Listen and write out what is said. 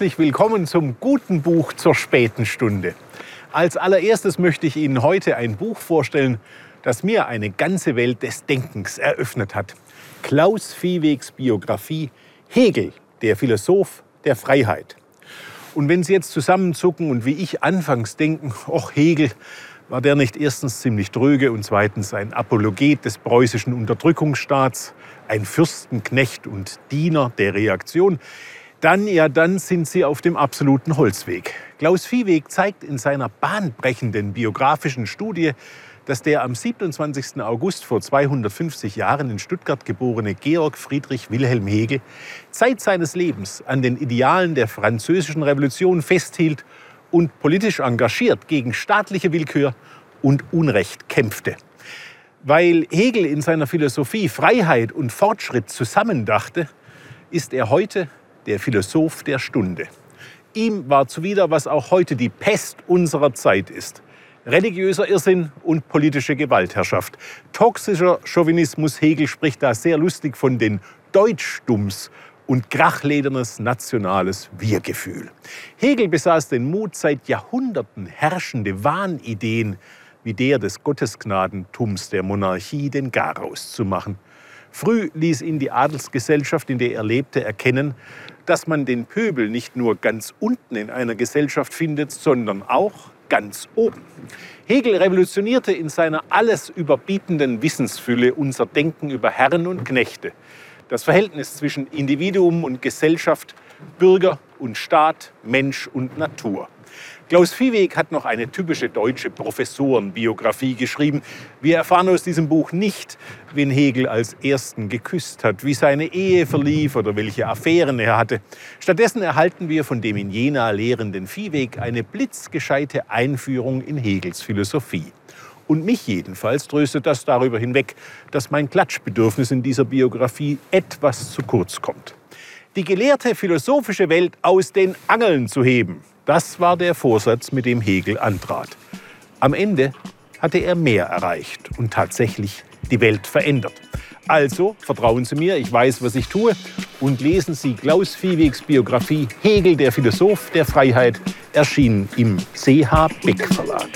Herzlich willkommen zum guten Buch zur späten Stunde. Als allererstes möchte ich Ihnen heute ein Buch vorstellen, das mir eine ganze Welt des Denkens eröffnet hat. Klaus Viehwegs Biografie Hegel, der Philosoph der Freiheit. Und wenn Sie jetzt zusammenzucken und wie ich anfangs denken, ach Hegel, war der nicht erstens ziemlich dröge und zweitens ein Apologet des preußischen Unterdrückungsstaats, ein Fürstenknecht und Diener der Reaktion, dann, ja, dann sind Sie auf dem absoluten Holzweg. Klaus Viehweg zeigt in seiner bahnbrechenden biografischen Studie, dass der am 27. August vor 250 Jahren in Stuttgart geborene Georg Friedrich Wilhelm Hegel Zeit seines Lebens an den Idealen der französischen Revolution festhielt und politisch engagiert gegen staatliche Willkür und Unrecht kämpfte. Weil Hegel in seiner Philosophie Freiheit und Fortschritt zusammendachte, ist er heute der Philosoph der Stunde. Ihm war zuwider, was auch heute die Pest unserer Zeit ist. Religiöser Irrsinn und politische Gewaltherrschaft. Toxischer Chauvinismus, Hegel spricht da sehr lustig von den Deutschdumms und krachledernes nationales Wir-Gefühl. Hegel besaß den Mut, seit Jahrhunderten herrschende Wahnideen wie der des Gottesgnadentums der Monarchie den Garaus zu machen. Früh ließ ihn die Adelsgesellschaft, in der er lebte, erkennen, dass man den Pöbel nicht nur ganz unten in einer Gesellschaft findet, sondern auch ganz oben. Hegel revolutionierte in seiner alles überbietenden Wissensfülle unser Denken über Herren und Knechte, das Verhältnis zwischen Individuum und Gesellschaft, Bürger und Staat, Mensch und Natur. Klaus Viehweg hat noch eine typische deutsche Professorenbiografie geschrieben. Wir erfahren aus diesem Buch nicht, wen Hegel als ersten geküsst hat, wie seine Ehe verlief oder welche Affären er hatte. Stattdessen erhalten wir von dem in Jena lehrenden Viehweg eine blitzgescheite Einführung in Hegels Philosophie. Und mich jedenfalls tröstet das darüber hinweg, dass mein Klatschbedürfnis in dieser Biografie etwas zu kurz kommt. Die gelehrte philosophische Welt aus den Angeln zu heben, das war der Vorsatz, mit dem Hegel antrat. Am Ende hatte er mehr erreicht und tatsächlich die Welt verändert. Also vertrauen Sie mir, ich weiß, was ich tue und lesen Sie Klaus Viehwegs Biografie Hegel, der Philosoph der Freiheit, erschienen im CH Beck Verlag.